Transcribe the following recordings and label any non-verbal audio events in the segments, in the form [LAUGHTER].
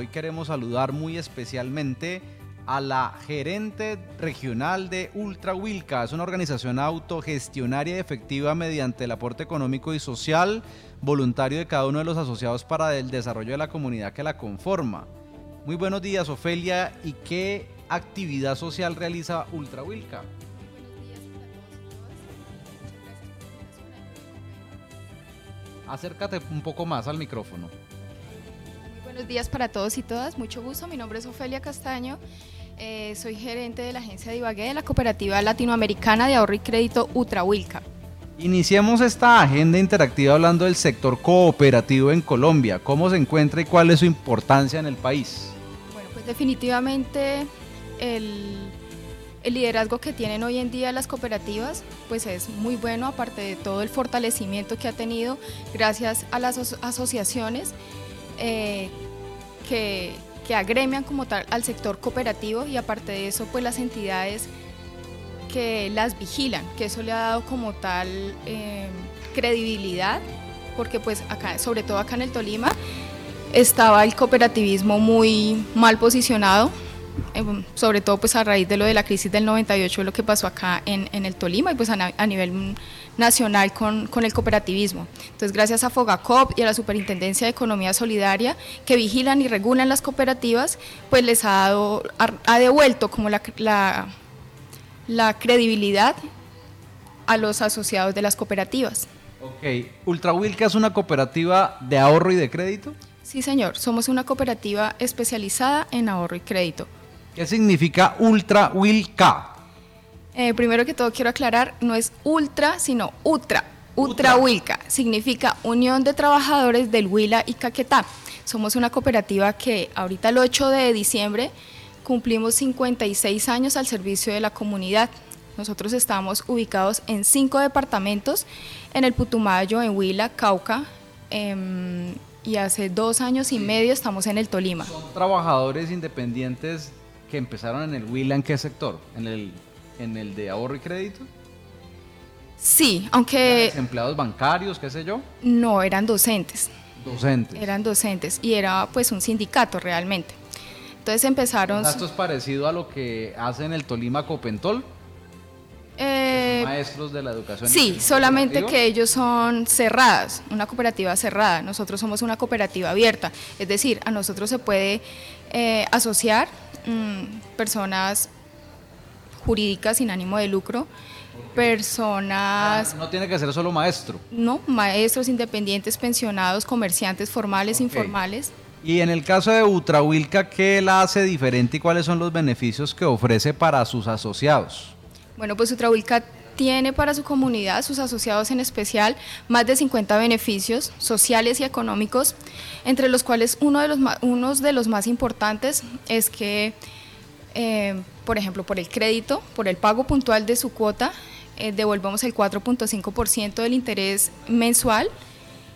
Hoy queremos saludar muy especialmente a la gerente regional de Ultra Wilca. Es una organización autogestionaria y efectiva mediante el aporte económico y social voluntario de cada uno de los asociados para el desarrollo de la comunidad que la conforma. Muy buenos días, Ofelia. ¿Y qué actividad social realiza Ultra Wilca? Acércate un poco más al micrófono. Buenos días para todos y todas. Mucho gusto. Mi nombre es Ofelia Castaño. Eh, soy gerente de la agencia de Ibagué de la Cooperativa Latinoamericana de Ahorro y Crédito Ultrahuilca. Iniciemos esta agenda interactiva hablando del sector cooperativo en Colombia. ¿Cómo se encuentra y cuál es su importancia en el país? Bueno, pues definitivamente el, el liderazgo que tienen hoy en día las cooperativas pues es muy bueno, aparte de todo el fortalecimiento que ha tenido gracias a las asociaciones eh, que, que agremian como tal al sector cooperativo y aparte de eso pues las entidades que las vigilan, que eso le ha dado como tal eh, credibilidad, porque pues acá, sobre todo acá en el Tolima, estaba el cooperativismo muy mal posicionado, sobre todo pues a raíz de lo de la crisis del 98, lo que pasó acá en, en el Tolima y pues a, nivel nacional con, con, el cooperativismo. Entonces, gracias a Fogacop y a la Superintendencia de Economía Solidaria, que vigilan y regulan las cooperativas, pues les ha dado, ha, devuelto como la, la la credibilidad a los asociados de las cooperativas. Ok, Ultra Wilca es una cooperativa de ahorro y de crédito. Sí, señor, somos una cooperativa especializada en ahorro y crédito. ¿Qué significa Ultra Wilca? Eh, primero que todo quiero aclarar, no es ultra, sino ultra. Ultra Wilca significa Unión de Trabajadores del Huila y Caquetá. Somos una cooperativa que ahorita el 8 de diciembre cumplimos 56 años al servicio de la comunidad. Nosotros estamos ubicados en cinco departamentos, en el Putumayo, en Huila, Cauca, em, y hace dos años y medio estamos en el Tolima. ¿Son trabajadores independientes que empezaron en el Huila en qué sector? ¿En el, en el de ahorro y crédito? Sí, aunque... ¿Empleados bancarios, qué sé yo? No, eran docentes. Docentes. Eran docentes y era pues un sindicato realmente. Entonces empezaron... ¿Esto es parecido a lo que hacen el Tolima Copentol? Eh, maestros de la educación. Sí, solamente que ellos son cerradas, una cooperativa cerrada. Nosotros somos una cooperativa abierta. Es decir, a nosotros se puede eh, asociar mm, personas jurídicas sin ánimo de lucro, personas... Ah, no tiene que ser solo maestro. No, maestros independientes, pensionados, comerciantes formales, informales. Y en el caso de Ultrahuilca, ¿qué la hace diferente y cuáles son los beneficios que ofrece para sus asociados? Bueno, pues Ultrahuilca tiene para su comunidad, sus asociados en especial, más de 50 beneficios sociales y económicos, entre los cuales uno de los unos de los más importantes es que, eh, por ejemplo, por el crédito, por el pago puntual de su cuota, eh, devolvemos el 4.5% del interés mensual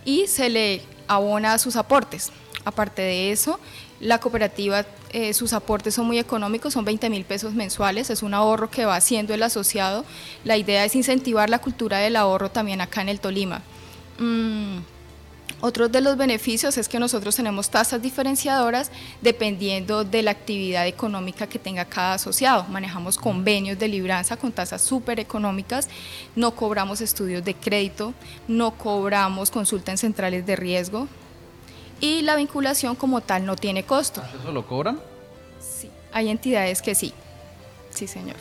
y se le abona sus aportes. Aparte de eso, la cooperativa, eh, sus aportes son muy económicos, son 20 mil pesos mensuales, es un ahorro que va haciendo el asociado. La idea es incentivar la cultura del ahorro también acá en el Tolima. Mm, otro de los beneficios es que nosotros tenemos tasas diferenciadoras dependiendo de la actividad económica que tenga cada asociado. Manejamos convenios de libranza con tasas súper económicas, no cobramos estudios de crédito, no cobramos consulta en centrales de riesgo, y la vinculación como tal no tiene costo. ¿Eso lo cobran? Sí, hay entidades que sí. Sí, señor.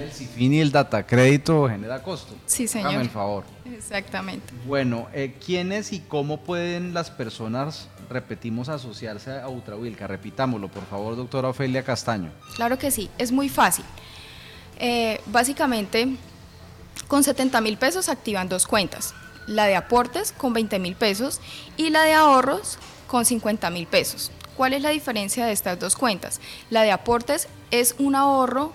el CIFIN y el data crédito genera costo. Sí, señor. Dame el favor. Exactamente. Bueno, eh, ¿quiénes y cómo pueden las personas, repetimos, asociarse a Ultrahuilca? Repitámoslo, por favor, doctora Ofelia Castaño. Claro que sí, es muy fácil. Eh, básicamente, con 70 mil pesos activan dos cuentas. La de aportes con 20 mil pesos y la de ahorros con 50 mil pesos. ¿Cuál es la diferencia de estas dos cuentas? La de aportes es un ahorro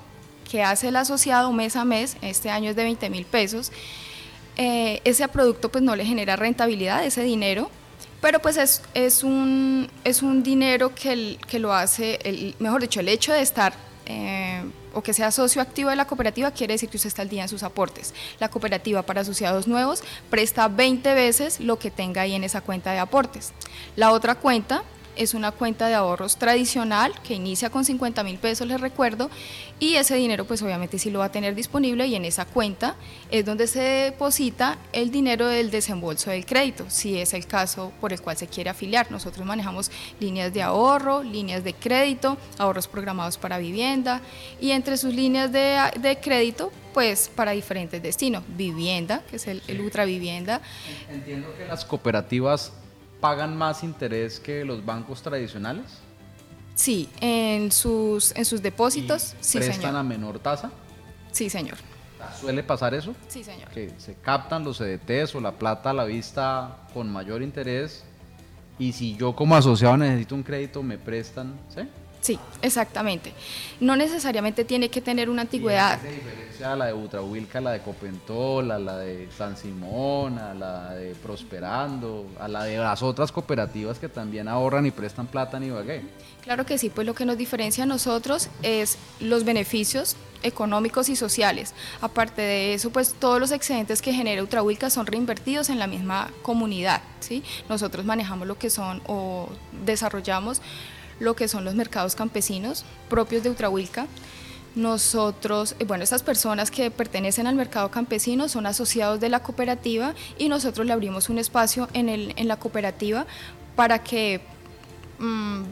que hace el asociado mes a mes, este año es de 20 mil pesos. Eh, ese producto pues no le genera rentabilidad, ese dinero, pero pues es, es, un, es un dinero que, que lo hace, el, mejor dicho, el hecho de estar eh, o que sea socio activo de la cooperativa quiere decir que usted está al día en sus aportes. La cooperativa para asociados nuevos presta 20 veces lo que tenga ahí en esa cuenta de aportes. La otra cuenta es una cuenta de ahorros tradicional que inicia con 50 mil pesos, les recuerdo, y ese dinero pues obviamente sí lo va a tener disponible y en esa cuenta es donde se deposita el dinero del desembolso del crédito, si es el caso por el cual se quiere afiliar. Nosotros manejamos líneas de ahorro, líneas de crédito, ahorros programados para vivienda y entre sus líneas de, de crédito pues para diferentes destinos. Vivienda, que es el, el ultra vivienda. Entiendo que las cooperativas pagan más interés que los bancos tradicionales. Sí, en sus, en sus depósitos, ¿Y sí, prestan señor. a menor tasa. Sí, señor. ¿Suele pasar eso? Sí, señor. Que se captan los CDTs o la plata a la vista con mayor interés y si yo como asociado necesito un crédito me prestan, ¿sí? Sí, exactamente. No necesariamente tiene que tener una antigüedad. ¿Y diferencia a la de Butrahuilca, a la de Copentol, a la de San Simón, a la de Prosperando, a la de las otras cooperativas que también ahorran y prestan plata en Ibagué? Claro que sí, pues lo que nos diferencia a nosotros es los beneficios económicos y sociales. Aparte de eso, pues todos los excedentes que genera Ultrahuilca son reinvertidos en la misma comunidad, ¿sí? Nosotros manejamos lo que son o desarrollamos lo que son los mercados campesinos propios de Ultrahuilca. Nosotros, eh, bueno, estas personas que pertenecen al mercado campesino son asociados de la cooperativa y nosotros le abrimos un espacio en, el, en la cooperativa para que mm,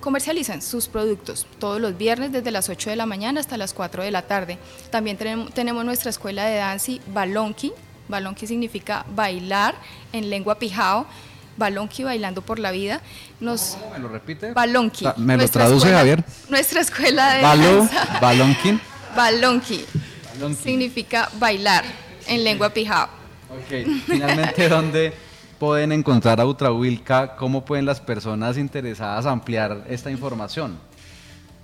comercialicen sus productos todos los viernes desde las 8 de la mañana hasta las 4 de la tarde. También tenemos, tenemos nuestra escuela de danza Balonqui. Balonqui significa bailar en lengua pijao. Balonqui bailando por la vida. Nos, ¿Cómo me lo repite? Balonqui. ¿Me lo traduce, escuela- Javier? Nuestra escuela de danza. Balonquín. Balonqui. Balonqui. Significa bailar en lengua pijao. Ok, finalmente, [LAUGHS] ¿dónde pueden encontrar a Ultrahuilca? ¿Cómo pueden las personas interesadas ampliar esta información?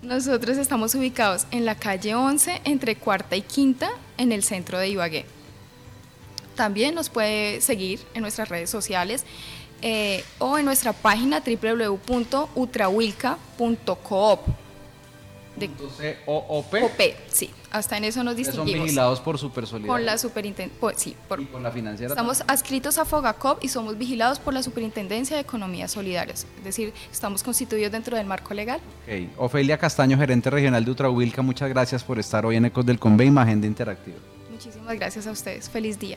Nosotros estamos ubicados en la calle 11, entre cuarta y quinta, en el centro de Ibagué. También nos puede seguir en nuestras redes sociales eh, o en nuestra página www.utrahuilca.coop. De Entonces, OOP, OP, sí, hasta en eso nos que son distinguimos. vigilados por Supersolidaridad. Con la superintendencia, sí, por- y con la financiera. Estamos adscritos a Fogacop y somos vigilados por la Superintendencia de Economías Solidarias, es decir, estamos constituidos dentro del marco legal. también. Ok. Ofelia Castaño, gerente regional de Ultrahuilca, muchas gracias por estar hoy en Ecos del Conve, Agenda Interactiva. Muchísimas gracias a ustedes. Feliz día.